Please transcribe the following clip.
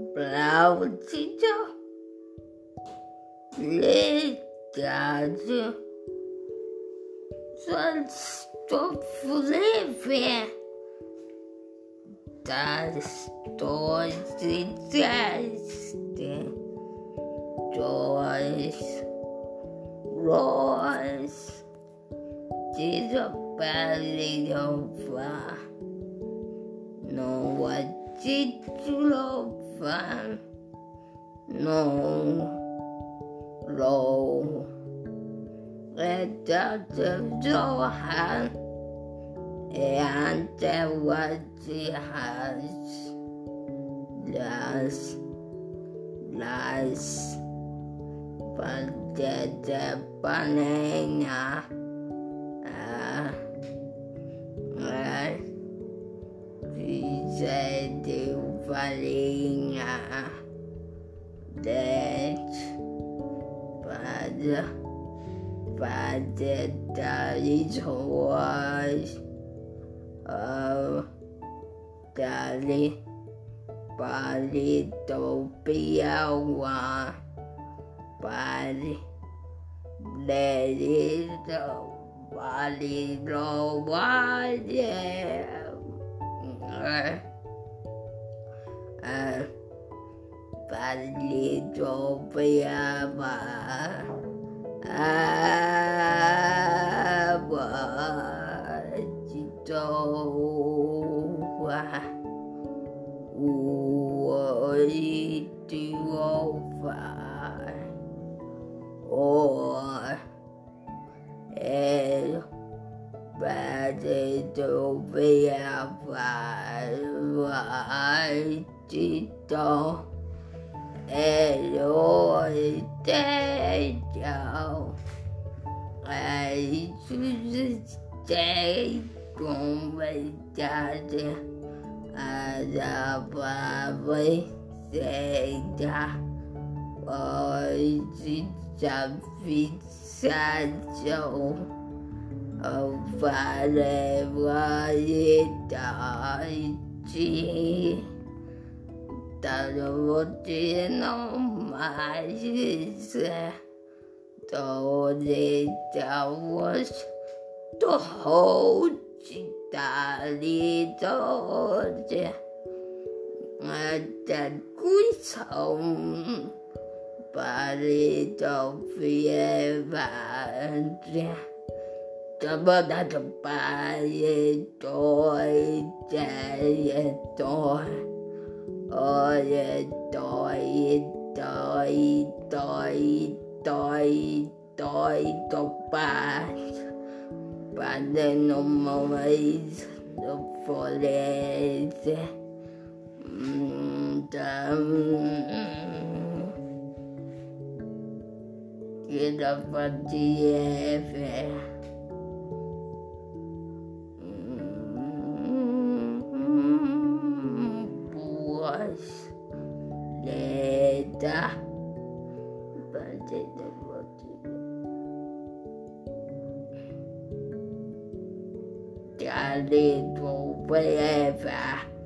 Autito Legato Sonst Leve Das Deutsche Dois Royce Jesus belly over No what No Low Let the door hand and was the house last last but the banana uh, uh, said banana that but but the daddy was uh, daddy body to be one body lady the Ethiopia và à, và Ethiopia ôi tiêu phải ôi em và thì tiêu và phải và chỉ tôi herói terral. Aí Jesus tem convidada a palavra certa. Hoje já fixação para a eternidade. た両手のマジさ倒れ倒すと放置たりとじまたくさんパリとフィエバじゃ怎么那怎么办？也对，这也对。Oye toy toy toy toy toy topas Pada no mais no forese Kita pati efe Leda Pati pati Daddy go forever